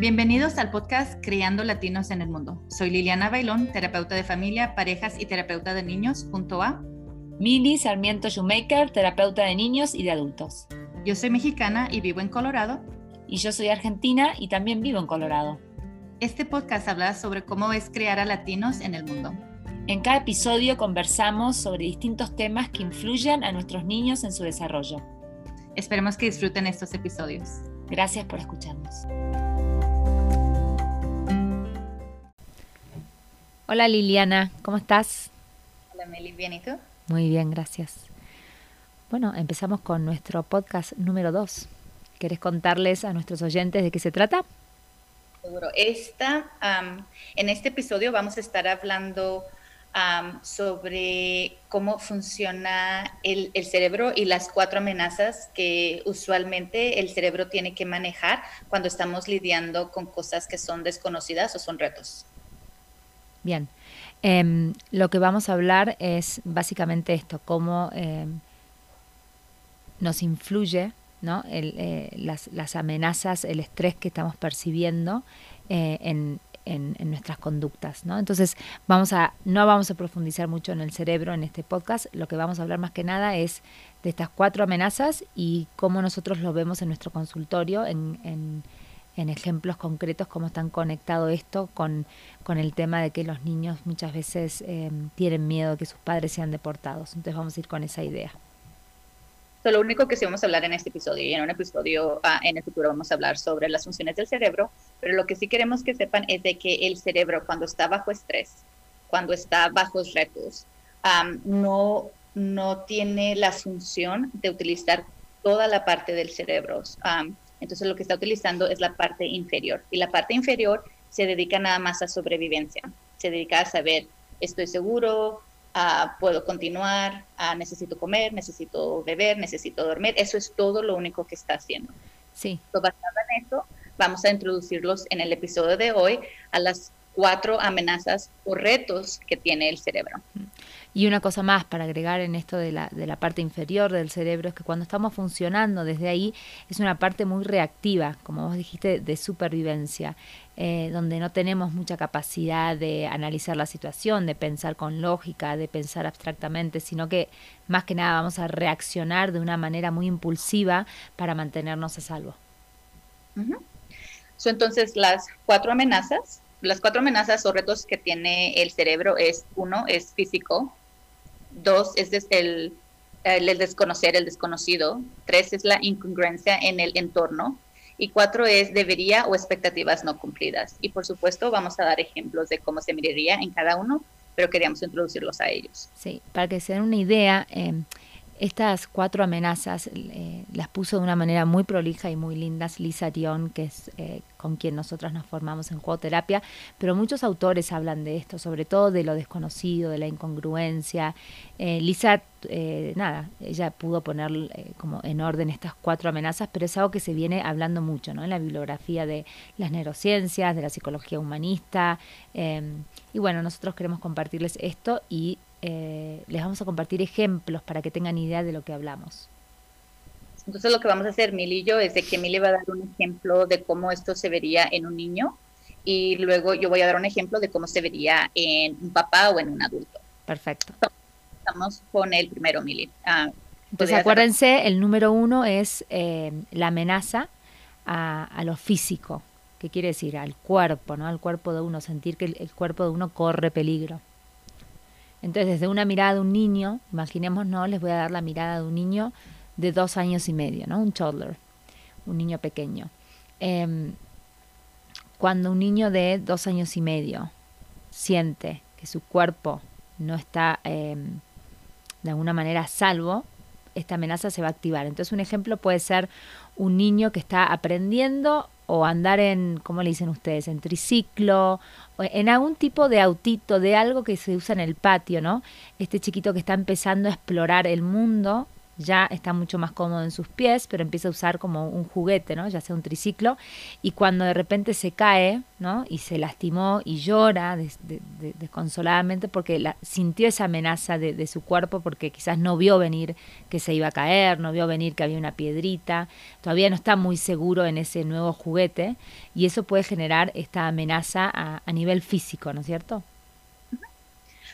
Bienvenidos al podcast Criando Latinos en el Mundo. Soy Liliana Bailón, terapeuta de familia, parejas y terapeuta de niños, junto a Mili Sarmiento Shoemaker, terapeuta de niños y de adultos. Yo soy mexicana y vivo en Colorado. Y yo soy argentina y también vivo en Colorado. Este podcast habla sobre cómo es criar a latinos en el mundo. En cada episodio conversamos sobre distintos temas que influyen a nuestros niños en su desarrollo. Esperemos que disfruten estos episodios. Gracias por escucharnos. Hola Liliana, ¿cómo estás? Hola Meli, ¿bien y tú? Muy bien, gracias. Bueno, empezamos con nuestro podcast número 2. ¿Querés contarles a nuestros oyentes de qué se trata? Seguro. Esta, en este episodio vamos a estar hablando sobre cómo funciona el, el, cerebro y las cuatro amenazas que usualmente el cerebro tiene que manejar cuando estamos lidiando con cosas que son desconocidas o son retos. Bien, em, lo que vamos a hablar es básicamente esto, cómo em, nos influye ¿no? Eh, las, amenazas, el estrés que estamos percibiendo eh, en, nuestras conductas. ¿no? Entonces, vamos a, no vamos a profundizar mucho en el cerebro en este podcast, lo que vamos a hablar más que nada es de estas cuatro amenazas y cómo nosotros lo vemos en nuestro consultorio, en en ejemplos concretos cómo están conectado esto con, con el tema de que los niños muchas veces eh, tienen miedo de que sus padres sean deportados. Entonces vamos a ir con esa idea. lo único que sí vamos a hablar en este episodio y en un episodio ah, en el futuro vamos a hablar sobre las funciones del cerebro, pero lo que sí queremos que sepan es de que el cerebro cuando está bajo estrés, cuando está bajo retos, no, no tiene la función de utilizar toda la parte del cerebro. Entonces lo que está utilizando es la parte inferior. Y la parte inferior se dedica nada más a sobrevivencia. Se dedica a saber, estoy seguro, puedo continuar, necesito comer, necesito beber, necesito dormir. Eso es todo lo único que está haciendo. Sí. basado en eso, vamos a introducirlos en el episodio de hoy a las cuatro amenazas o retos que tiene el cerebro. Y una cosa más para agregar en esto de la, de la parte inferior del cerebro es que cuando estamos funcionando desde ahí es una parte muy reactiva, como vos dijiste, de supervivencia, eh, donde no tenemos mucha capacidad de analizar la situación, de pensar con lógica, de pensar abstractamente, sino que más que nada vamos a reaccionar de una manera muy impulsiva para mantenernos a salvo. Son entonces las cuatro amenazas las cuatro amenazas o retos que tiene el cerebro es, uno, es físico, Dos es el, el, desconocer, el desconocido. Tres es la incongruencia en el entorno. Y cuatro es debería o expectativas no cumplidas. Y por supuesto vamos a dar ejemplos de cómo se miraría en cada uno, pero queríamos introducirlos a ellos. Sí, para que se den una idea, eh, estas cuatro amenazas eh, las puso de una manera muy prolija y muy lindas Lisa Dion, que es eh, con quien nosotras nos formamos en juego-terapia, pero muchos autores hablan de esto, sobre todo de lo desconocido, de la incongruencia. Eh, Lisa, nada, ella pudo poner como en orden estas cuatro amenazas, pero es algo que se viene hablando mucho ¿no? en la bibliografía de las neurociencias, de la psicología humanista. y bueno, nosotros queremos compartirles esto y eh, les vamos a compartir ejemplos para que tengan idea de lo que hablamos. Entonces lo que vamos a hacer, Mili y yo, es de que Mili va a dar un ejemplo de cómo esto se vería en un niño y luego yo voy a dar un ejemplo de cómo se vería en un papá o en un adulto. Perfecto. Estamos con el primero, Mili. Ah, Entonces acuérdense, el número uno es eh, la amenaza a, lo físico, que quiere decir al cuerpo, ¿no? Al cuerpo de uno, sentir que el cuerpo de uno corre peligro. Entonces, desde una mirada de un niño, imaginemos, no, les voy a dar la mirada de un niño de dos años y medio, ¿no? Un toddler, un niño pequeño. Em, cuando un niño de dos años y medio siente que su cuerpo no está em, de alguna manera salvo, esta amenaza se va a activar. Entonces un ejemplo puede ser un niño que está aprendiendo o andar en, ¿cómo le dicen ustedes?, en triciclo, en algún tipo de autito, de algo que se usa en el patio, ¿no? Este chiquito que está empezando a explorar el mundo, ya está mucho más cómodo en sus pies, pero empieza a usar como un juguete, ¿no? Ya sea un triciclo, y cuando de repente se cae, ¿no? Y se lastimó y llora desconsoladamente porque la, sintió esa amenaza de, su cuerpo porque quizás no vio venir que se iba a caer, no vio venir que había una piedrita, todavía no está muy seguro en ese nuevo juguete y eso puede generar esta amenaza a, a nivel físico, ¿no es cierto?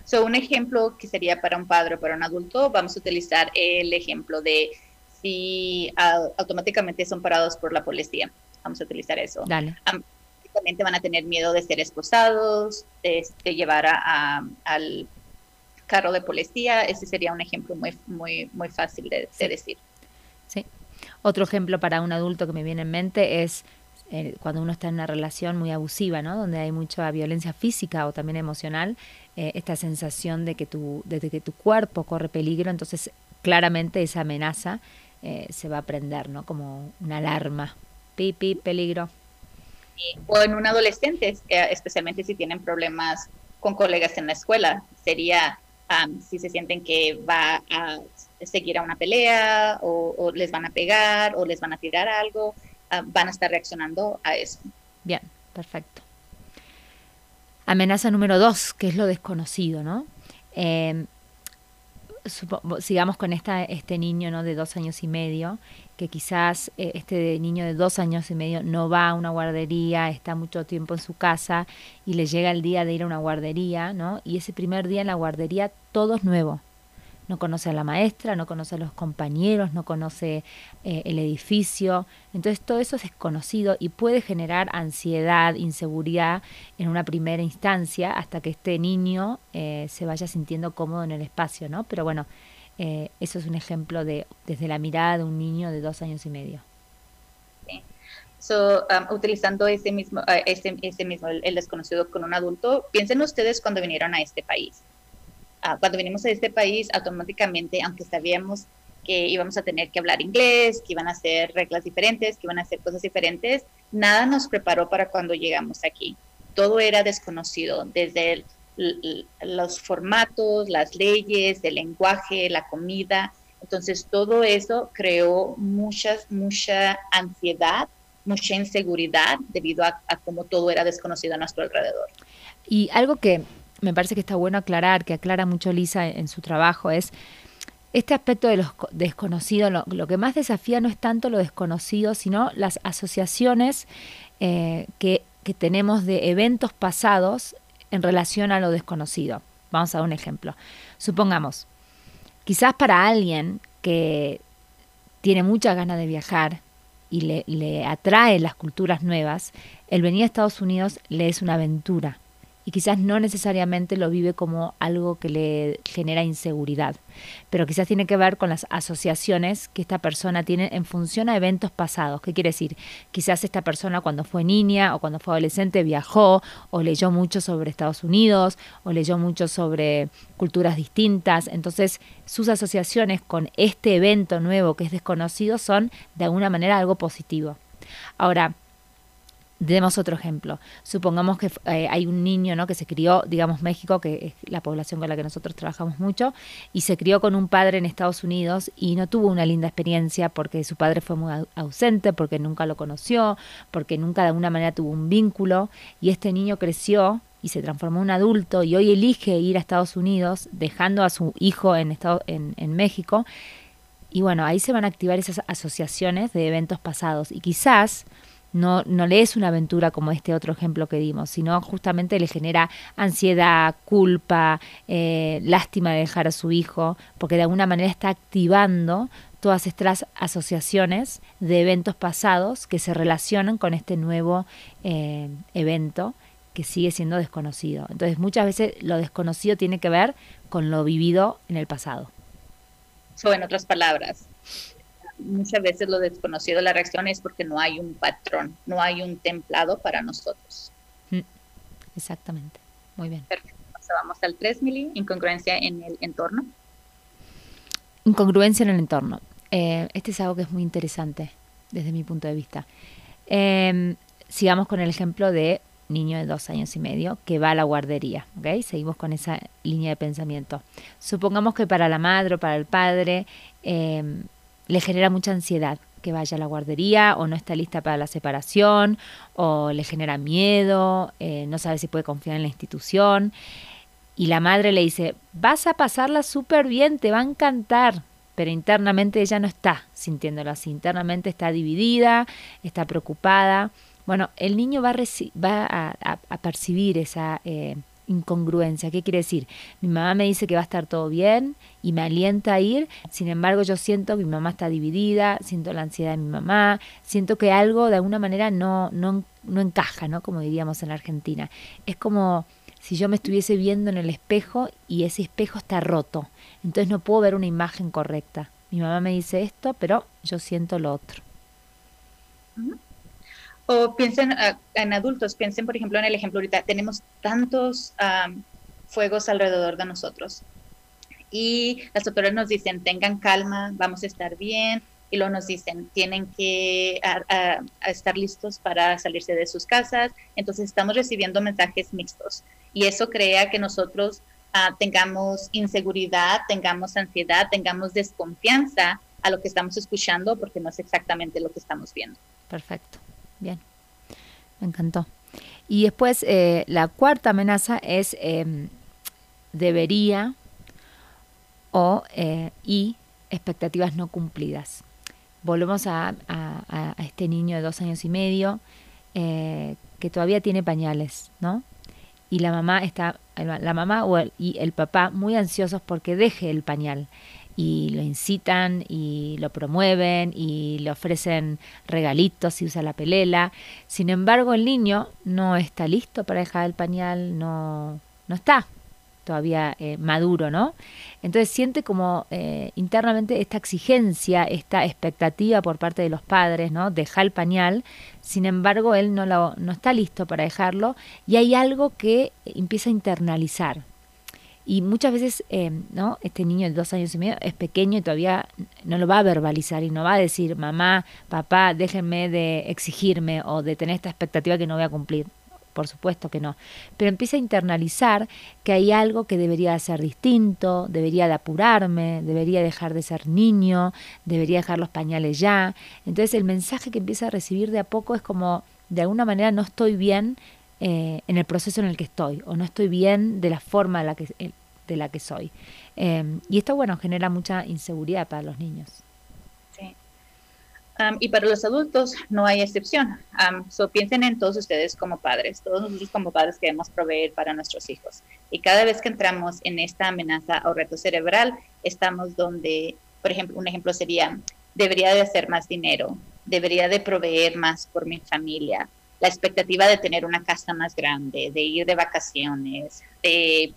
So, un ejemplo que sería para un padre o para un adulto, vamos a utilizar el ejemplo de si automáticamente son parados por la policía. Vamos a utilizar eso. Dale. Automáticamente van a tener miedo de ser esposados, de, llevar al carro de policía. Ese sería un ejemplo muy, muy, muy fácil de, de decir. Sí. Otro ejemplo para un adulto que me viene en mente es eh, cuando uno está en una relación muy abusiva, ¿no? Donde hay mucha violencia física o también emocional, eh, esta sensación de que, tu, de que tu cuerpo corre peligro, entonces claramente esa amenaza eh, se va a prender, ¿no? Como una alarma. Pipi, peligro. O en un adolescente, especialmente si tienen problemas con colegas en la escuela, sería si se sienten que va a seguir a una pelea o, o, les van a pegar o les van a tirar algo. Van a estar reaccionando a eso. Bien, perfecto. Amenaza número dos, que es lo desconocido, ¿no? Em, sigamos con esta, este niño ¿no? de dos años y medio, que quizás eh, este niño de dos años y medio no va a una guardería, está mucho tiempo en su casa y le llega el día de ir a una guardería, ¿no? Y ese primer día en la guardería todo es nuevo, no conoce a la maestra, no conoce a los compañeros, no conoce eh, el edificio. Entonces todo eso es desconocido y puede generar ansiedad, inseguridad en una primera instancia hasta que este niño eh, se vaya sintiendo cómodo en el espacio, ¿no? Pero bueno, eh, eso es un ejemplo de desde la mirada de un niño de dos años y medio. So, um, utilizando ese mismo, ese, ese mismo el desconocido con un adulto, piensen ustedes cuando vinieron a este país cuando venimos a este país, automáticamente, aunque sabíamos que íbamos a tener que hablar inglés, que iban a ser reglas diferentes, que iban a hacer cosas diferentes, nada nos preparó para cuando llegamos aquí. Todo era desconocido, desde los formatos, las leyes, el lenguaje, la comida. Entonces, todo eso creó muchas, mucha ansiedad, mucha inseguridad debido a, a cómo todo era desconocido a nuestro alrededor. Y algo que me parece que está bueno aclarar, que aclara mucho Lisa en, su trabajo, es este aspecto de los desconocidos, lo, que más desafía no es tanto lo desconocido, sino las asociaciones eh, que, que tenemos de eventos pasados en relación a lo desconocido. Vamos a dar un ejemplo. Supongamos, quizás para alguien que tiene muchas ganas de viajar y le, le, atrae las culturas nuevas, el venir a Estados Unidos le es una aventura y quizás no necesariamente lo vive como algo que le genera inseguridad, pero quizás tiene que ver con las asociaciones que esta persona tiene en función a eventos pasados. ¿Qué quiere decir? Quizás esta persona cuando fue niña o cuando fue adolescente viajó o leyó mucho sobre Estados Unidos o leyó mucho sobre culturas distintas, entonces sus asociaciones con este evento nuevo que es desconocido son de alguna manera algo positivo. Ahora, Demos otro ejemplo. Supongamos que eh, hay un niño ¿no? que se crió, digamos, México, que es la población con la que nosotros trabajamos mucho, y se crió con un padre en Estados Unidos y no tuvo una linda experiencia porque su padre fue muy ausente, porque nunca lo conoció, porque nunca de alguna manera tuvo un vínculo, y este niño creció y se transformó en un adulto y hoy elige ir a Estados Unidos, dejando a su hijo en, Estado, en, en México. Y bueno, ahí se van a activar esas asociaciones de eventos pasados. Y quizás no, no le es una aventura como este otro ejemplo que dimos, sino justamente le genera ansiedad, culpa, eh, lástima de dejar a su hijo, porque de alguna manera está activando todas estas asociaciones de eventos pasados que se relacionan con este nuevo eh, evento que sigue siendo desconocido. Entonces muchas veces lo desconocido tiene que ver con lo vivido en el pasado. O en otras palabras, muchas veces lo desconocido de la reacción es porque no hay un patrón, no hay un templado para nosotros. Mm, exactamente. Muy bien. Perfecto. vamos al 3, Mili, incongruencia en el entorno. Incongruencia en el entorno. Eh, este es algo que es muy interesante desde mi punto de vista. Em, sigamos con el ejemplo de niño de dos años y medio que va a la guardería. ¿okay? Seguimos con esa línea de pensamiento. Supongamos que para la madre o para el padre em, le genera mucha ansiedad que vaya a la guardería o no está lista para la separación o le genera miedo, eh, no sabe si puede confiar en la institución. Y la madre le dice, vas a pasarla súper bien, te va a encantar. Pero internamente ella no está sintiéndolo así, internamente está dividida, está preocupada. Bueno, el niño va a, va a, percibir esa eh, incongruencia. ¿Qué quiere decir? Mi mamá me dice que va a estar todo bien y me alienta a ir, sin embargo yo siento que mi mamá está dividida, siento la ansiedad de mi mamá, siento que algo de alguna manera no, no, no encaja, ¿no? Como diríamos en Argentina. Es como si yo me estuviese viendo en el espejo y ese espejo está roto, entonces no puedo ver una imagen correcta. Mi mamá me dice esto, pero yo siento lo otro. O piensen ah, en adultos, piensen por ejemplo en el ejemplo ahorita, tenemos tantos fuegos alrededor de nosotros y las autoridades nos dicen, tengan calma, vamos a estar bien, y luego nos dicen, tienen que estar listos para salirse de sus casas, entonces estamos recibiendo mensajes mixtos y eso crea que nosotros ah, tengamos inseguridad, tengamos ansiedad, tengamos desconfianza a lo que estamos escuchando porque no es exactamente lo que estamos viendo. Perfecto. Bien, me encantó. Y después eh, la cuarta amenaza es em, debería o eh, y expectativas no cumplidas. Volvemos a, este niño de dos años y medio eh, que todavía tiene pañales, ¿no? Y la mamá está, la mamá o y el papá muy ansiosos porque deje el pañal y lo incitan y lo promueven y le ofrecen regalitos si usa la pelela. Sin embargo, el niño no está listo para dejar el pañal, no, no está todavía eh, maduro, ¿no? Entonces siente como eh, internamente esta exigencia, esta expectativa por parte de los padres, ¿no? Deja el pañal, sin embargo él no, lo, no está listo para dejarlo y hay algo que empieza a internalizar, y muchas veces, eh, ¿no? Este niño de dos años y medio es pequeño y todavía no lo va a verbalizar y no va a decir, mamá, papá, déjenme de exigirme o de tener esta expectativa que no voy a cumplir. Por supuesto que no. Pero empieza a internalizar que hay algo que debería ser distinto, debería de apurarme, debería dejar de ser niño, debería dejar los pañales ya. Entonces el mensaje que empieza a recibir de a poco es como, de alguna manera no estoy bien eh, en el proceso en el que estoy o no estoy bien de la forma de la que, eh, de la que soy. Em, y esto, bueno, genera mucha inseguridad para los niños. Y para los adultos no hay excepción. so piensen en todos ustedes como padres, todos nosotros como padres queremos proveer para nuestros hijos. Y cada vez que entramos en esta amenaza o reto cerebral, estamos donde, por ejemplo, un ejemplo sería, debería de hacer más dinero, debería de proveer más por mi familia, la expectativa de tener una casa más grande, de ir de vacaciones, de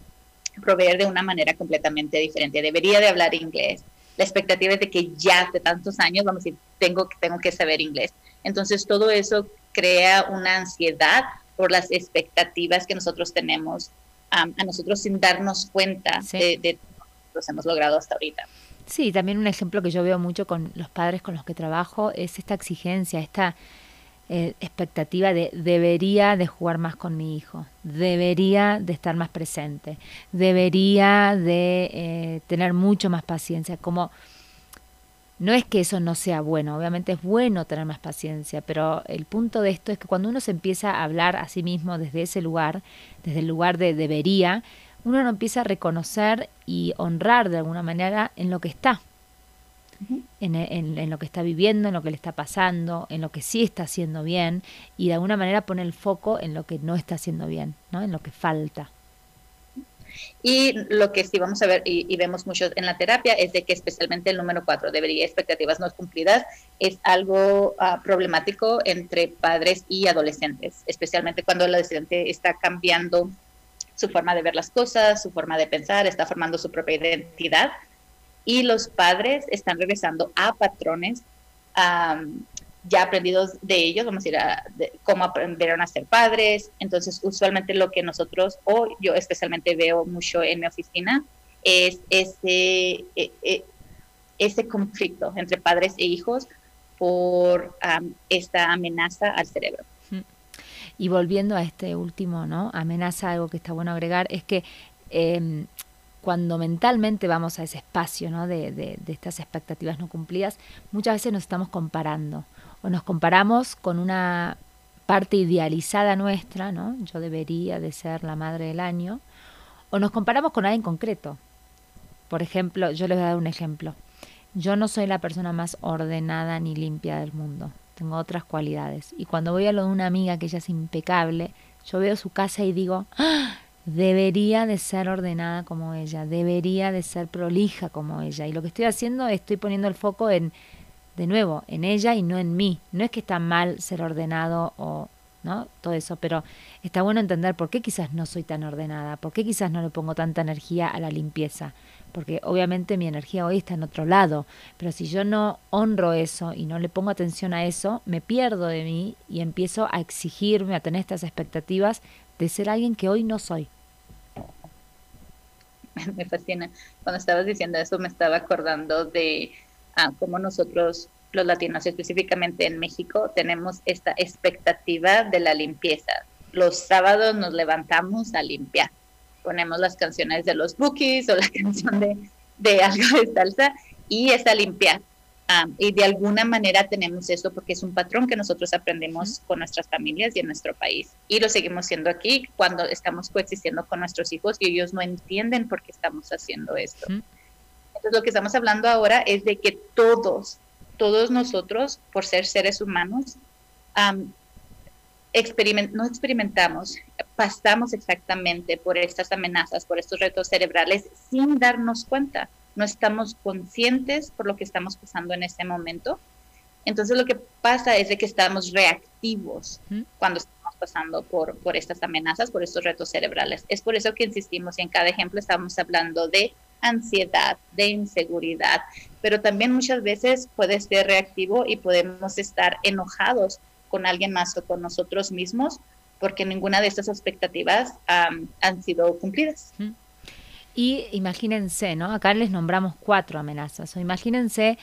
proveer de una manera completamente diferente. Debería de hablar inglés. La expectativa es de que ya de tantos años, vamos a decir, tengo, tengo que saber inglés. Entonces todo eso crea una ansiedad por las expectativas que nosotros tenemos a nosotros sin darnos cuenta de, de lo que hemos logrado hasta ahorita. Sí, también un ejemplo que yo veo mucho con los padres con los que trabajo es esta exigencia, esta eh, expectativa de debería de jugar más con mi hijo, debería de estar más presente, debería de eh, tener mucho más paciencia, como no es que eso no sea bueno, obviamente es bueno tener más paciencia, pero el punto de esto es que cuando uno se empieza a hablar a sí mismo desde ese lugar, desde el lugar de debería, uno no empieza a reconocer y honrar de alguna manera en lo que está, en, lo que está viviendo, en lo que le está pasando, en lo que sí está haciendo bien y de alguna manera pone el foco en lo que no está haciendo bien, ¿no? en lo que falta. Y lo que sí vamos a ver y, vemos mucho en la terapia es de que especialmente el número cuatro, debería expectativas no cumplidas, es algo ah, problemático entre padres y adolescentes, especialmente cuando el adolescente está cambiando su forma de ver las cosas, su forma de pensar, está formando su propia identidad y los padres están regresando a patrones ya aprendidos de ellos, vamos a ir a cómo aprendieron a ser padres. Entonces, usualmente lo que nosotros, o yo especialmente veo mucho en mi oficina, es ese, e, e, conflicto entre padres e hijos por esta amenaza al cerebro. Y volviendo a este último, ¿no? Amenaza, algo que está bueno agregar, es que em, cuando mentalmente vamos a ese espacio ¿no? de, de, estas expectativas no cumplidas, muchas veces nos estamos comparando o nos comparamos con una parte idealizada nuestra, ¿no? Yo debería de ser la madre del año, o nos comparamos con alguien concreto. Por ejemplo, yo les voy a dar un ejemplo. Yo no soy la persona más ordenada ni limpia del mundo. Tengo otras cualidades. Y cuando voy a lo de una amiga que ella es impecable, yo veo su casa y digo, ¡Ah! Debería de ser ordenada como ella, debería de ser prolija como ella. Y lo que estoy haciendo, estoy poniendo el foco en de nuevo, en ella y no en mí. No es que está mal ser ordenado o ¿no? Todo eso, pero está bueno entender por qué quizás no soy tan ordenada, por qué quizás no le pongo tanta energía a la limpieza, porque obviamente mi energía hoy está en otro lado, pero si yo no honro eso y no le pongo atención a eso, me pierdo de mí y empiezo a exigirme, a tener estas expectativas de ser alguien que hoy no soy. Me fascina. Cuando estabas diciendo eso me estaba acordando de a cómo nosotros los latinos, específicamente en México, tenemos esta expectativa de la limpieza. Los sábados nos levantamos a limpiar. Ponemos las canciones de los bookies o la canción de, de algo de salsa y es a limpiar. Y de alguna manera tenemos eso porque es un patrón que nosotros aprendemos con nuestras familias y en nuestro país. Y lo seguimos haciendo aquí cuando estamos coexistiendo con nuestros hijos y ellos no entienden por qué estamos haciendo esto. Entonces, lo que estamos hablando ahora es de que todos, todos nosotros, por ser seres humanos, no experimentamos, pasamos exactamente por estas amenazas, por estos retos cerebrales sin darnos cuenta. No estamos conscientes por lo que estamos pasando en ese momento. Entonces lo que pasa es de que estamos reactivos cuando estamos pasando por, por estas amenazas, por estos retos cerebrales. Es por eso que insistimos y en cada ejemplo estamos hablando de ansiedad, de inseguridad, pero también muchas veces puede ser reactivo y podemos estar enojados con alguien más o con nosotros mismos porque ninguna de estas expectativas han sido cumplidas. Y imagínense, ¿no? Acá les nombramos cuatro amenazas, o imagínense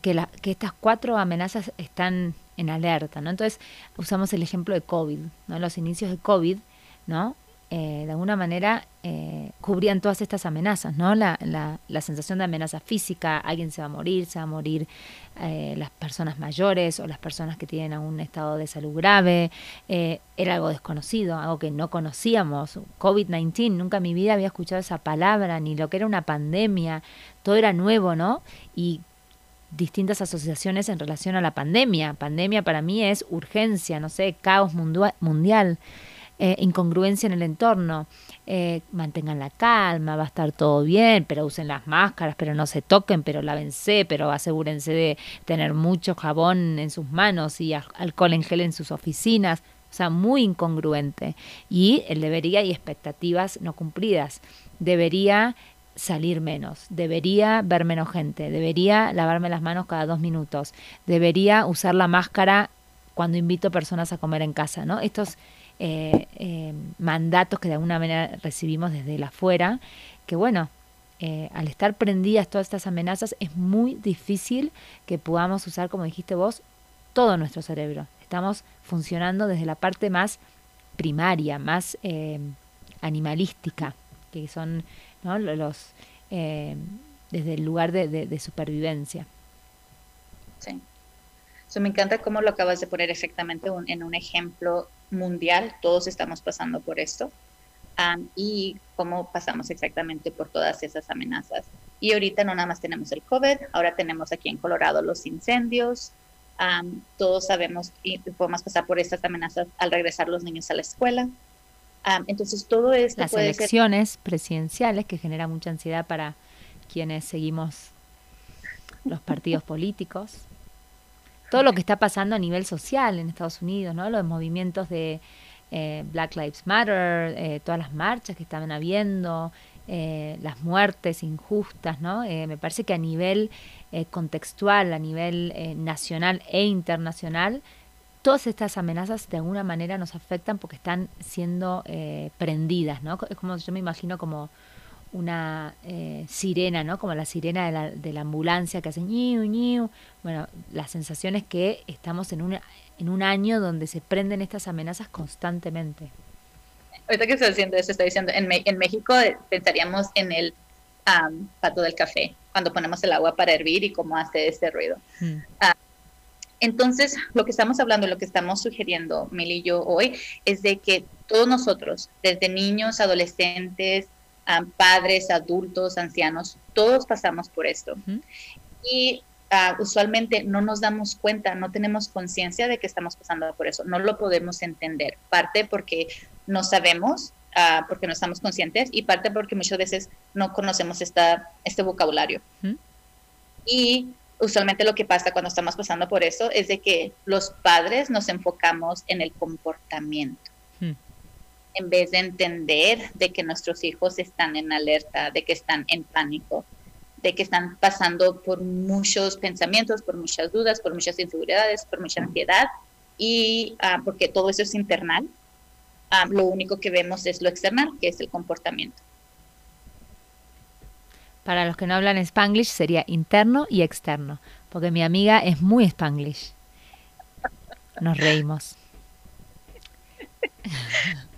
que, la, que estas cuatro amenazas están en alerta, ¿no? Entonces usamos el ejemplo de COVID, ¿no? Los inicios de COVID, ¿no? Eh, de alguna manera eh, cubrían todas estas amenazas, ¿no? La, la, sensación de amenaza física, alguien se va a morir, se va a morir eh, las personas mayores o las personas que tienen algún estado de salud grave, era algo desconocido, algo que no conocíamos, COVID-19, nunca en mi vida había escuchado esa palabra, ni lo que era una pandemia, todo era nuevo, ¿no? Y distintas asociaciones en relación a la pandemia. Pandemia para mí es urgencia, no sé, caos mundial. Eh, incongruencia en el entorno. Eh, mantengan la calma, va a estar todo bien, pero usen las máscaras, pero no se toquen, pero lávense, pero asegúrense de tener mucho jabón en sus manos y alcohol en gel en sus oficinas. O sea, muy incongruente. Y el debería y expectativas no cumplidas. Debería salir menos, debería ver menos gente, debería lavarme las manos cada dos minutos, debería usar la máscara cuando invito personas a comer en casa, ¿no? Estos eh, eh, mandatos que de alguna manera recibimos desde el afuera, que bueno, eh, al estar prendidas todas estas amenazas es muy difícil que podamos usar, como dijiste vos, todo nuestro cerebro. Estamos funcionando desde la parte más primaria, más animalística, que son los desde el lugar de, supervivencia. Sí. me encanta cómo lo acabas de poner exactamente en un ejemplo mundial, todos estamos pasando por esto. y cómo pasamos exactamente por todas esas amenazas. Y ahorita no nada más tenemos el COVID, ahora tenemos aquí en Colorado los incendios. todos sabemos y podemos pasar por estas amenazas al regresar los niños a la escuela. entonces todo esto... Las elecciones presidenciales que generan mucha ansiedad para quienes seguimos los partidos políticos todo lo que está pasando a nivel social en Estados Unidos, ¿no? Los movimientos de eh, Black Lives Matter, eh, todas las marchas que estaban habiendo, eh, las muertes injustas, ¿no? me parece que a nivel contextual, a nivel nacional e internacional, todas estas amenazas de alguna manera nos afectan porque están siendo prendidas, ¿no? Es como yo me imagino como una eh, sirena, ¿no? Como la sirena de la, de la ambulancia que hace ñiu, ñiu. Bueno, la sensación es que estamos en un, en un año donde se prenden estas amenazas constantemente. ahorita que estoy diciendo eso, estoy diciendo, en, en México pensaríamos en el pato del café, cuando ponemos el agua para hervir y cómo hace ese ruido. Hmm. Ah, entonces, lo que estamos hablando, lo que estamos sugiriendo, Mil y yo hoy, es de que todos nosotros, desde niños, adolescentes, padres, adultos, ancianos, todos pasamos por esto. Y ah, usualmente no nos damos cuenta, no tenemos conciencia de que estamos pasando por eso, no lo podemos entender. Parte porque no sabemos, ah, porque no estamos conscientes, y parte porque muchas veces no conocemos esta, este vocabulario. Y usualmente lo que pasa cuando estamos pasando por eso es de que los padres nos enfocamos en el comportamiento en vez de entender de que nuestros hijos están en alerta, de que están en pánico, de que están pasando por muchos pensamientos, por muchas dudas, por muchas inseguridades, por mucha ansiedad, y ah, porque todo eso es internal, ah, lo único que vemos es lo external, que es el comportamiento. Para los que no hablan spanglish sería interno y externo, porque mi amiga es muy spanglish. Nos reímos.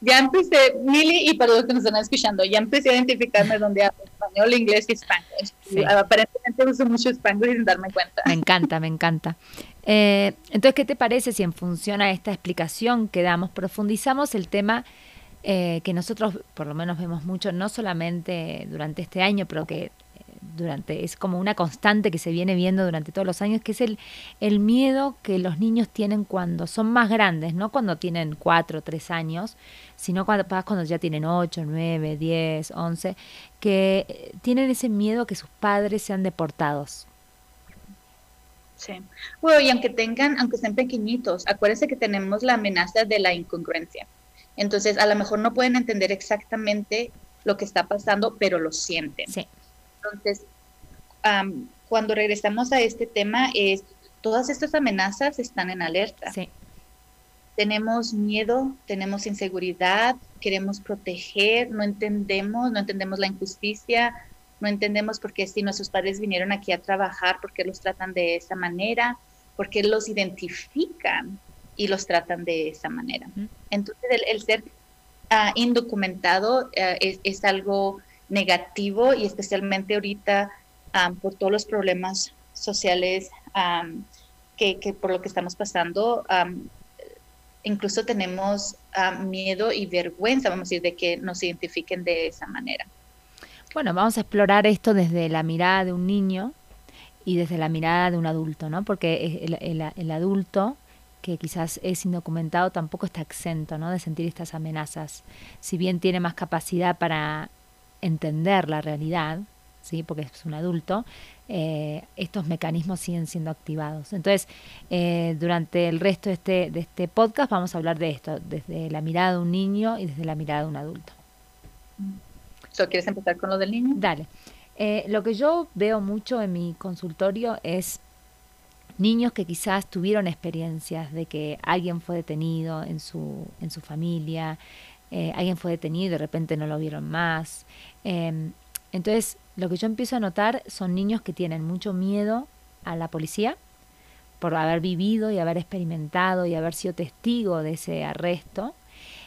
Ya empecé, Mili, y para los que nos están escuchando, ya empecé a identificarme donde hablo español, inglés y español. Aparentemente uso mucho español sin darme cuenta. Me encanta, me encanta. Eh, entonces, ¿qué te parece si en función a esta explicación que damos, profundizamos el tema eh, que nosotros por lo menos vemos mucho, no solamente durante este año, pero que durante, es como una constante que se viene viendo durante todos los años, que es el, el miedo que los niños tienen cuando son más grandes, no cuando tienen cuatro o tres años, sino cuando, cuando ya tienen ocho, nueve, diez, once, que tienen ese miedo que sus padres sean deportados. Sí. Bueno, y aunque tengan, aunque estén pequeñitos, acuérdense que tenemos la amenaza de la incongruencia. Entonces, a lo mejor no pueden entender exactamente lo que está pasando, pero lo sienten. Sí. Entonces, cuando regresamos a este tema, es todas estas amenazas están en alerta. Tenemos miedo, tenemos inseguridad, queremos proteger, no entendemos, no entendemos la injusticia, no entendemos por qué si nuestros padres vinieron aquí a trabajar, por qué los tratan de esa manera, por qué los identifican y los tratan de esa manera. Entonces, el, ser ah, indocumentado es, es, algo negativo y especialmente ahorita por todos los problemas sociales que, por lo que estamos pasando. incluso tenemos miedo y vergüenza, vamos a decir, de que nos identifiquen de esa manera. Bueno, vamos a explorar esto desde la mirada de un niño y desde la mirada de un adulto, ¿no? Porque el, el adulto que quizás es indocumentado tampoco está exento ¿no? de sentir estas amenazas. Si bien tiene más capacidad para entender la realidad, ¿sí? porque es un adulto, eh, estos mecanismos siguen siendo activados. Entonces, eh, durante el resto de este, de este podcast vamos a hablar de esto, desde la mirada de un niño y desde la mirada de un adulto. ¿Quieres empezar con lo del niño? Dale. Eh, lo que yo veo mucho en mi consultorio es niños que quizás tuvieron experiencias de que alguien fue detenido en su, en su familia, eh, alguien fue detenido y de repente no lo vieron más. Em, entonces, lo que yo empiezo a notar son niños que tienen mucho miedo a la policía por haber vivido y haber experimentado y haber sido testigo de ese arresto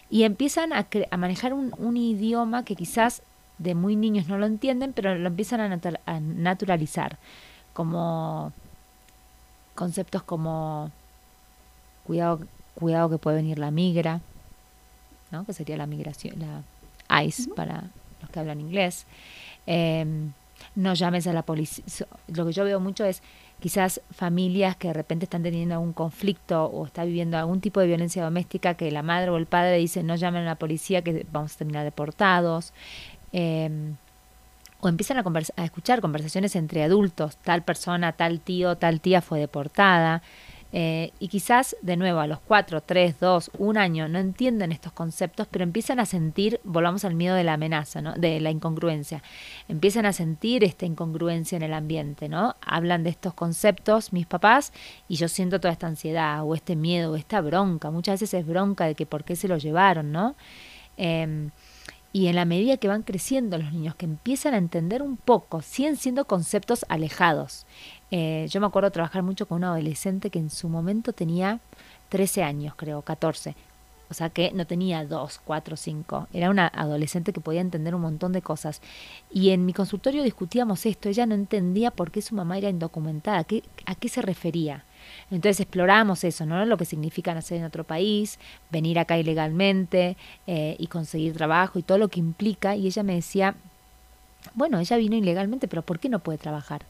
y empiezan a, manejar un, idioma que quizás de muy niños no lo entienden, pero lo empiezan a, a naturalizar, como conceptos como cuidado, cuidado que puede venir la migra, ¿no? que sería la migración, la ICE para los que hablan inglés. Em, no llames a la policía. Lo que yo veo mucho es quizás familias que de repente están teniendo algún conflicto o está viviendo algún tipo de violencia doméstica que la madre o el padre dice no llamen a la policía que vamos a terminar deportados. Em, o empiezan a, a escuchar conversaciones entre adultos, tal persona, tal tío, tal tía fue deportada. Eh, y quizás, de nuevo, a los 4, 3, 2, un año no entienden estos conceptos, pero empiezan a sentir, volvamos al miedo de la amenaza, ¿no? de la incongruencia, empiezan a sentir esta incongruencia en el ambiente, ¿no? Hablan de estos conceptos mis papás y yo siento toda esta ansiedad o este miedo o esta bronca, muchas veces es bronca de que por qué se lo llevaron, ¿no? Em, y en la medida que van creciendo los niños, que empiezan a entender un poco, siguen siendo conceptos alejados. Eh, yo me acuerdo trabajar mucho con un adolescente que en su momento tenía 13 años, creo, 14. O sea que no tenía dos, cuatro, cinco. Era una adolescente que podía entender un montón de cosas. Y en mi consultorio discutíamos esto. Ella no entendía por qué su mamá era indocumentada, qué, a qué se refería. Entonces exploramos eso, ¿no? Lo que significa nacer en otro país, venir acá ilegalmente eh, y conseguir trabajo y todo lo que implica. Y ella me decía, bueno, ella vino ilegalmente, pero ¿por qué no puede trabajar?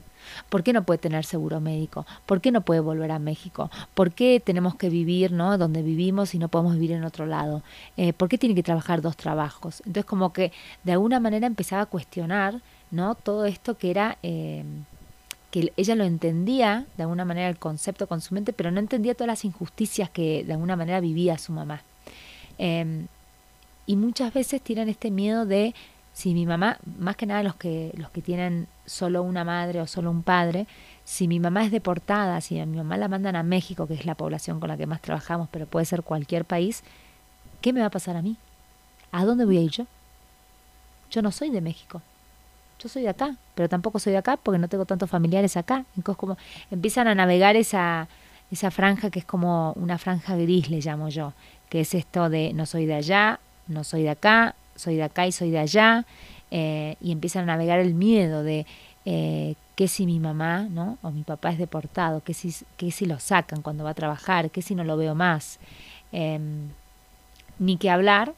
¿Por qué no puede tener seguro médico? ¿Por qué no puede volver a México? ¿Por qué tenemos que vivir ¿no? donde vivimos y no podemos vivir en otro lado? Eh, ¿Por qué tiene que trabajar dos trabajos? Entonces como que de alguna manera empezaba a cuestionar ¿no? todo esto que era... Eh, que ella lo entendía de alguna manera el concepto con su mente, pero no entendía todas las injusticias que de alguna manera vivía su mamá. Em, y muchas veces tienen este miedo de si mi mamá, más que nada los que, los que tienen solo una madre o solo un padre, si mi mamá es deportada, si a mi mamá la mandan a México, que es la población con la que más trabajamos, pero puede ser cualquier país, ¿qué me va a pasar a mí? ¿A dónde voy a ir yo? Yo no soy de México. Yo soy de acá, pero tampoco soy de acá porque no tengo tantos familiares acá. Entonces como empiezan a navegar esa, esa franja que es como una franja gris, le llamo yo, que es esto de no soy de allá, no soy de acá, soy de acá y soy de allá, eh, y empiezan a navegar el miedo de eh, qué si mi mamá ¿no? o mi papá es deportado, qué si, qué si lo sacan cuando va a trabajar, qué si no lo veo más. Em, ni que hablar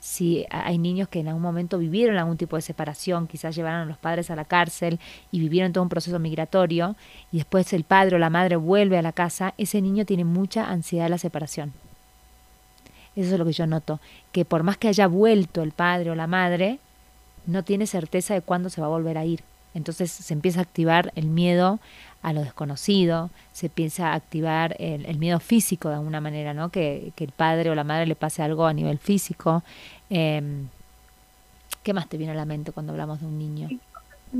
si hay niños que en algún momento vivieron algún tipo de separación, quizás llevaron a los padres a la cárcel y vivieron todo un proceso migratorio y después el padre o la madre vuelve a la casa, ese niño tiene mucha ansiedad de la separación. Eso es lo que yo noto, que por más que haya vuelto el padre o la madre, no tiene certeza de cuándo se va a volver a ir. Entonces se empieza a activar el miedo a lo desconocido, se empieza a activar el, miedo físico de alguna manera, ¿no? Que, el padre o la madre le pase algo a nivel físico. Em, ¿Qué más te viene a la mente cuando hablamos de un niño?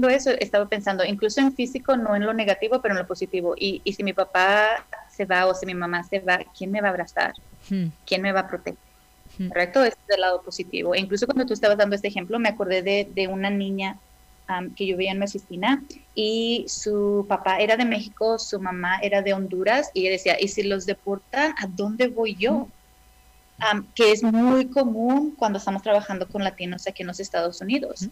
Eso estaba pensando, incluso en físico, no en lo negativo, pero en lo positivo. Y, y si mi papá se va o si mi mamá se va, ¿quién me va a abrazar? Hmm. ¿Quién me va a proteger? Hmm. ¿Correcto? Es del lado positivo. E incluso cuando tú estabas dando este ejemplo, me acordé de, una niña que yo veía en mi oficina y su papá era de México, su mamá era de Honduras y ella decía, ¿y si los deportan, a dónde voy yo? Hmm. que es muy común cuando estamos trabajando con latinos aquí en los Estados Unidos.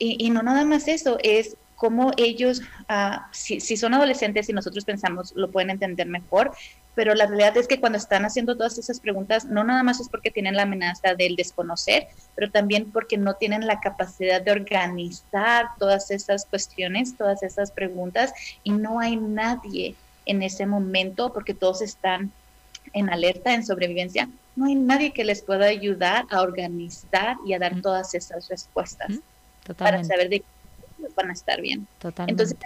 Y, y, no nada más eso, es cómo ellos, ah, si, son adolescentes y nosotros pensamos, lo pueden entender mejor, pero la realidad es que cuando están haciendo todas esas preguntas, no nada más es porque tienen la amenaza del desconocer, pero también porque no tienen la capacidad de organizar todas esas cuestiones, todas esas preguntas, y no hay nadie en ese momento, porque todos están en alerta, en sobrevivencia, no hay nadie que les pueda ayudar a organizar y a dar todas esas respuestas para saber de van a estar bien. Entonces,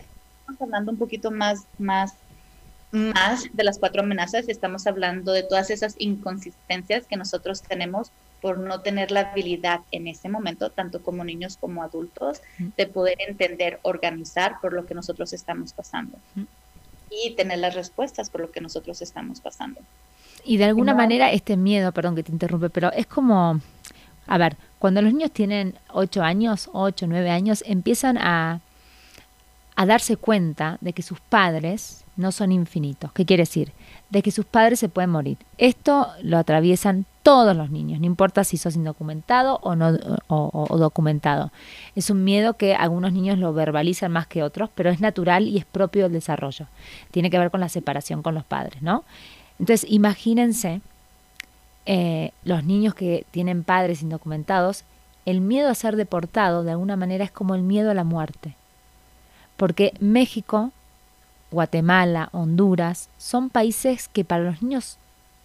estamos hablando un poquito más, más, más de las cuatro amenazas, estamos hablando de todas esas inconsistencias que nosotros tenemos por no tener la habilidad en ese momento, tanto como niños como adultos, de poder entender, organizar por lo que nosotros estamos pasando. Y tener las respuestas por lo que nosotros estamos pasando. Y de alguna manera este miedo, perdón que te interrumpe, pero es como, a ver, cuando los niños tienen 8 años, 8, 9 años, empiezan a, darse cuenta de que sus padres no son infinitos. ¿Qué quiere decir? De que sus padres se pueden morir. Esto lo atraviesan todos los niños, no importa si sos indocumentado o no o, documentado. Es un miedo que algunos niños lo verbalizan más que otros, pero es natural y es propio del desarrollo. Tiene que ver con la separación con los padres, ¿no? Entonces, imagínense eh, los niños que tienen padres indocumentados, el miedo a ser deportado de alguna manera es como el miedo a la muerte. Porque México, Guatemala, Honduras, son países que para los niños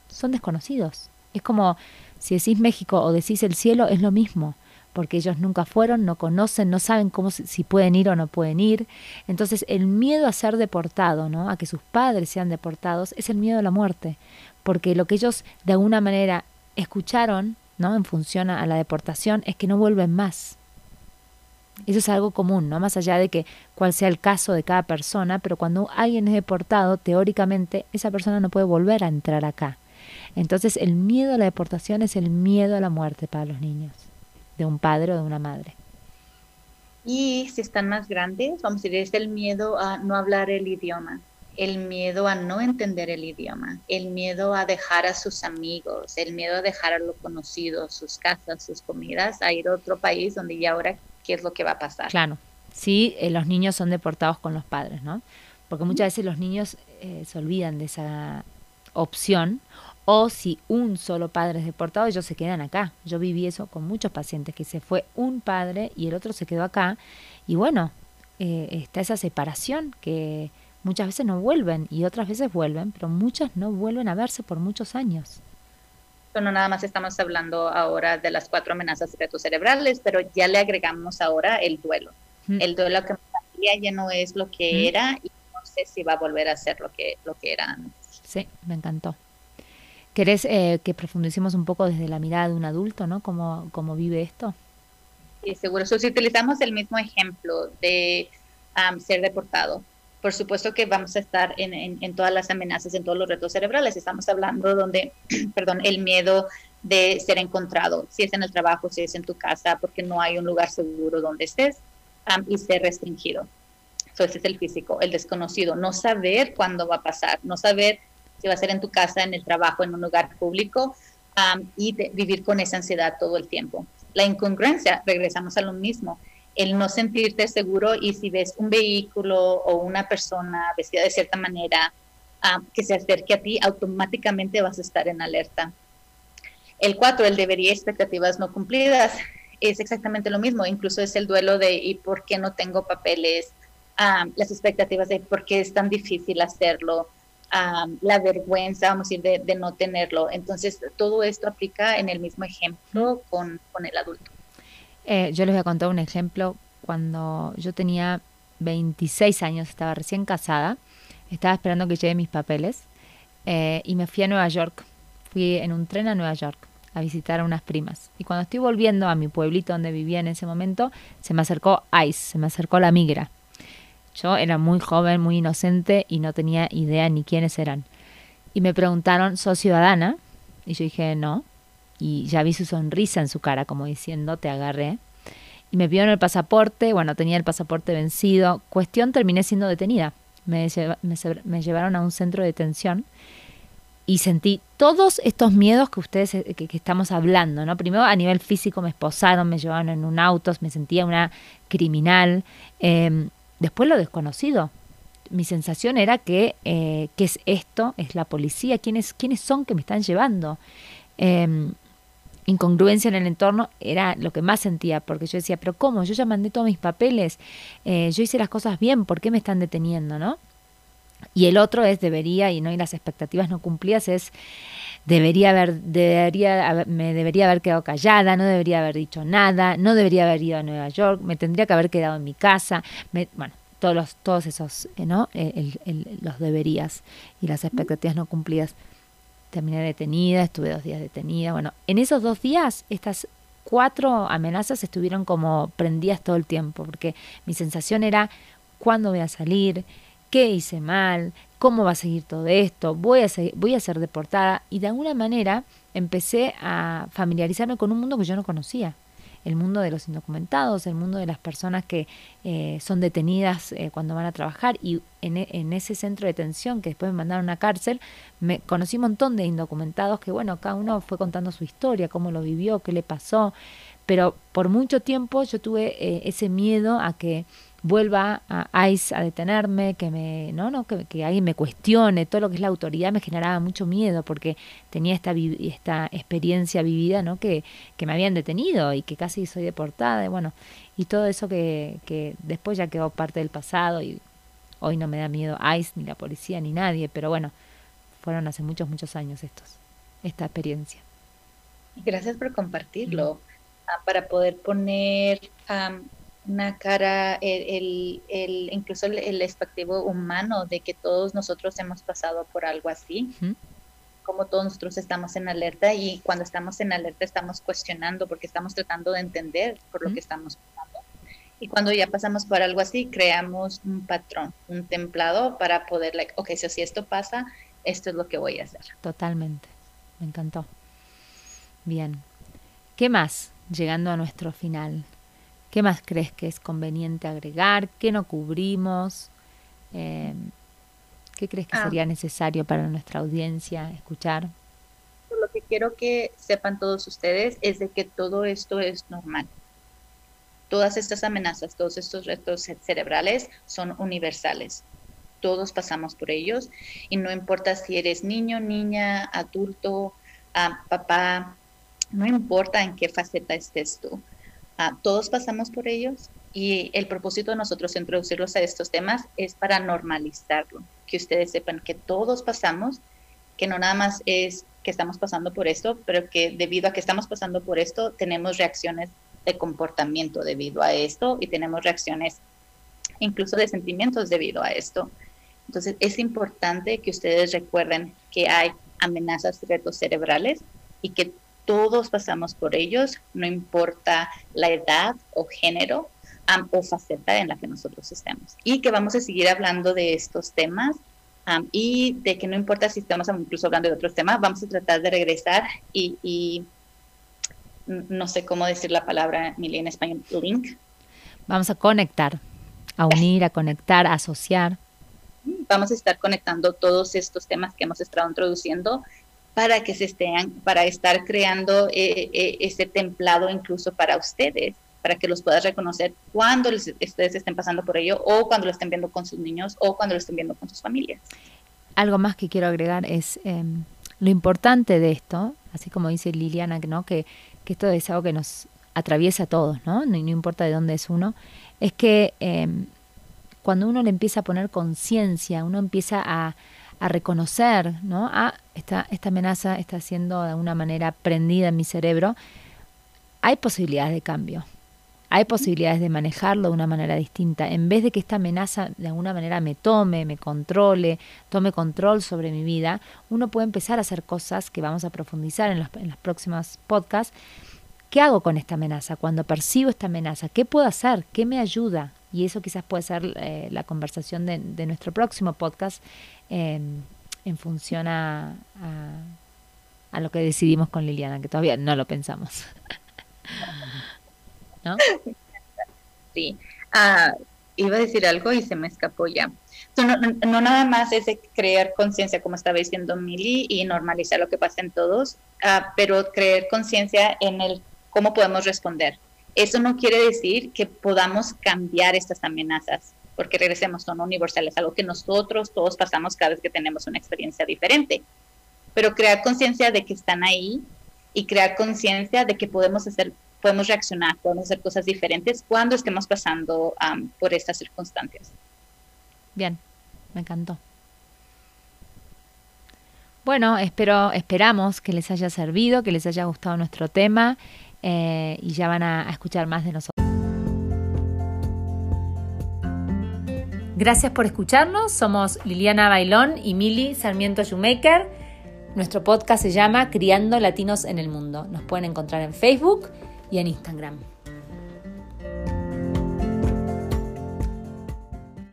son desconocidos. Es como si decís México o decís el cielo, es lo mismo, porque ellos nunca fueron, no conocen, no saben cómo si pueden ir o no pueden ir. Entonces, el miedo a ser deportado, ¿no? A que sus padres sean deportados, es el miedo a la muerte porque lo que ellos de alguna manera escucharon, ¿no? En función a la deportación, es que no vuelven más. Eso es algo común, ¿no? Más allá de que cuál sea el caso de cada persona, pero cuando alguien es deportado, teóricamente esa persona no puede volver a entrar acá. Entonces el miedo a la deportación es el miedo a la muerte para los niños, de un padre o de una madre. Y si están más grandes, vamos a decir, es el miedo a no hablar el idioma el miedo a no entender el idioma, el miedo a dejar a sus amigos, el miedo a dejar a lo conocido, sus casas, sus comidas, a ir a otro país donde ya ahora qué es lo que va a pasar. Claro, sí, eh, los niños son deportados con los padres, ¿no? Porque muchas veces los niños eh, se olvidan de esa opción o si un solo padre es deportado, ellos se quedan acá. Yo viví eso con muchos pacientes, que se fue un padre y el otro se quedó acá. Y bueno, eh, está esa separación que Muchas veces no vuelven y otras veces vuelven, pero muchas no vuelven a verse por muchos años. No nada más estamos hablando ahora de las cuatro amenazas cerebrales, pero ya le agregamos ahora el duelo. Mm. El duelo que ya no es lo que mm. era y no sé si va a volver a ser lo que, lo que era antes. Sí, me encantó. ¿Querés eh, que profundicemos un poco desde la mirada de un adulto, ¿no? ¿Cómo, cómo vive esto? Sí, seguro. si utilizamos el mismo ejemplo de ser deportado, por supuesto que vamos a estar en, en, todas las amenazas, en todos los retos cerebrales. Estamos hablando donde, perdón, el miedo de ser encontrado, si es en el trabajo, si es en tu casa, porque no hay un lugar seguro donde estés y ser restringido. Entonces es el físico, el desconocido, no saber cuándo va a pasar, no saber si va a ser en tu casa, en el trabajo, en un lugar público y vivir con esa ansiedad todo el tiempo. La incongruencia, regresamos a lo mismo, el no sentirte seguro y si ves un vehículo o una persona vestida de cierta manera ah, que se acerque a ti, automáticamente vas a estar en alerta. El cuatro, el debería expectativas no cumplidas, es exactamente lo mismo, incluso es el duelo de ¿y por qué no tengo papeles? Ah, las expectativas de por qué es tan difícil hacerlo, ah, la vergüenza, vamos a decir, de, no tenerlo. Entonces, todo esto aplica en el mismo ejemplo con, con el adulto. Eh, yo les voy a contar un ejemplo. Cuando yo tenía 26 años, estaba recién casada, estaba esperando que llegue mis papeles eh, y me fui a Nueva York. Fui en un tren a Nueva York a visitar a unas primas. Y cuando estoy volviendo a mi pueblito donde vivía en ese momento, se me acercó ICE, se me acercó la migra. Yo era muy joven, muy inocente y no tenía idea ni quiénes eran. Y me preguntaron, ¿sos ciudadana? Y yo dije, no y ya vi su sonrisa en su cara, como diciendo, te agarré. Y me pidieron el pasaporte, bueno, tenía el pasaporte vencido. Cuestión, terminé siendo detenida. Me, llevaron a un centro de detención y sentí todos estos miedos que ustedes eh, que, estamos hablando, ¿no? Primero a nivel físico me esposaron, me llevaron en un auto, me sentía una criminal. Em, después lo desconocido. Mi sensación era que, eh, ¿qué es esto? ¿Es la policía? ¿Quiénes, quiénes son que me están llevando? Eh, incongruencia en el entorno era lo que más sentía, porque yo decía, pero ¿cómo? Yo ya mandé todos mis papeles, eh, yo hice las cosas bien, ¿por qué me están deteniendo, no? Y el otro es debería, y no, y las expectativas no cumplidas es debería haber, debería, me debería haber quedado callada, no debería haber dicho nada, no debería haber ido a Nueva York, me tendría que haber quedado en mi casa, bueno, todos los, todos esos, eh, ¿no? los deberías y las expectativas no cumplidas terminé detenida, estuve dos días detenida. Bueno, en esos dos días estas cuatro amenazas estuvieron como prendidas todo el tiempo, porque mi sensación era, ¿cuándo voy a salir? ¿Qué hice mal? ¿Cómo va a seguir todo esto? ¿Voy a, voy a ser deportada? Y de alguna manera empecé a familiarizarme con un mundo que yo no conocía el mundo de los indocumentados, el mundo de las personas que eh, son detenidas eh, cuando van a trabajar y en, e, en, ese centro de detención que después me mandaron a cárcel, me conocí un montón de indocumentados que bueno, cada uno fue contando su historia, cómo lo vivió, qué le pasó, pero por mucho tiempo yo tuve eh, ese miedo a que vuelva a ICE a detenerme, que me, no, no, que, que, alguien me cuestione, todo lo que es la autoridad me generaba mucho miedo porque tenía esta, esta experiencia vivida, ¿no? Que, que me habían detenido y que casi soy deportada, y bueno, y todo eso que, que después ya quedó parte del pasado y hoy no me da miedo ICE, ni la policía, ni nadie, pero bueno, fueron hace muchos, muchos años estos, esta experiencia. Gracias por compartirlo, ah, para poder poner una cara, el, el, incluso el, el, expectativo humano de que todos nosotros hemos pasado por algo así, como todos nosotros estamos en alerta y cuando estamos en alerta estamos cuestionando porque estamos tratando de entender por lo que estamos pasando. Y cuando ya pasamos por algo así, creamos un patrón, un templado para poder, like, ok, si esto pasa, esto es lo que voy a hacer. Totalmente, me encantó. Bien, ¿qué más? Llegando a nuestro final. ¿Qué más crees que es conveniente agregar? ¿Qué no cubrimos? Eh, ¿Qué crees que ah. sería necesario para nuestra audiencia escuchar? Lo que quiero que sepan todos ustedes es de que todo esto es normal. Todas estas amenazas, todos estos retos cerebrales son universales. Todos pasamos por ellos y no importa si eres niño, niña, adulto, ah, papá, no importa en qué faceta estés tú. Ah, todos pasamos por ellos y el propósito de nosotros introducirlos a estos temas es para normalizarlo, que ustedes sepan que todos pasamos, que no nada más es que estamos pasando por esto, pero que debido a que estamos pasando por esto, tenemos reacciones de comportamiento debido a esto y tenemos reacciones incluso de sentimientos debido a esto. Entonces es importante que ustedes recuerden que hay amenazas, retos cerebrales y que todos pasamos por ellos, no importa la edad o género o faceta en la que nosotros estemos. Y que vamos a seguir hablando de estos temas y de que no importa si estamos incluso hablando de otros temas, vamos a tratar de regresar y, no sé cómo decir la palabra en español, link. Vamos a conectar, a unir, a conectar, a asociar. Vamos a estar conectando todos estos temas que hemos estado introduciendo para que se estén, para estar creando eh, eh, ese templado incluso para ustedes para que los puedas reconocer cuando ustedes estén pasando por ello o cuando lo estén viendo con sus niños o cuando lo estén viendo con sus familias. Algo más que quiero agregar es em, lo importante de esto, así como dice Liliana, ¿no? que, que esto es algo que nos atraviesa a todos, ¿no? No, importa de dónde es uno, es que em, cuando uno le empieza a poner conciencia, uno empieza a, a reconocer, ¿no? Ah, esta, esta amenaza está siendo de alguna manera prendida en mi cerebro, hay posibilidades de cambio hay posibilidades de manejarlo de una manera distinta. En vez de que esta amenaza de alguna manera me tome, me controle, tome control sobre mi vida, uno puede empezar a hacer cosas que vamos a profundizar en los, en próximos podcasts. ¿Qué hago con esta amenaza? Cuando percibo esta amenaza, ¿qué puedo hacer? ¿Qué me ayuda? Y eso quizás puede ser eh, la conversación de, nuestro próximo podcast en función a, a lo que decidimos con Liliana, que todavía no lo pensamos. ¿no? Sí. Ah, iba a decir algo y se me escapó ya. No, nada más es de crear conciencia, como estaba diciendo Mili, y normalizar lo que pasa en todos, ah, pero crear conciencia en el cómo podemos responder. Eso no quiere decir que podamos cambiar estas amenazas, porque regresemos, son universales, algo que nosotros todos pasamos cada vez que tenemos una experiencia diferente. Pero crear conciencia de que están ahí y crear conciencia de que podemos hacer podemos reaccionar, podemos hacer cosas diferentes cuando estemos pasando por estas circunstancias. Bien, me encantó. Bueno, espero, esperamos que les haya servido, que les haya gustado nuestro tema eh, y ya van a, escuchar más de nosotros. Gracias por escucharnos. Somos Liliana Bailón y Mili Sarmiento Shoemaker. Nuestro podcast se llama Criando Latinos en el Mundo. Nos pueden encontrar en Facebook y en Instagram.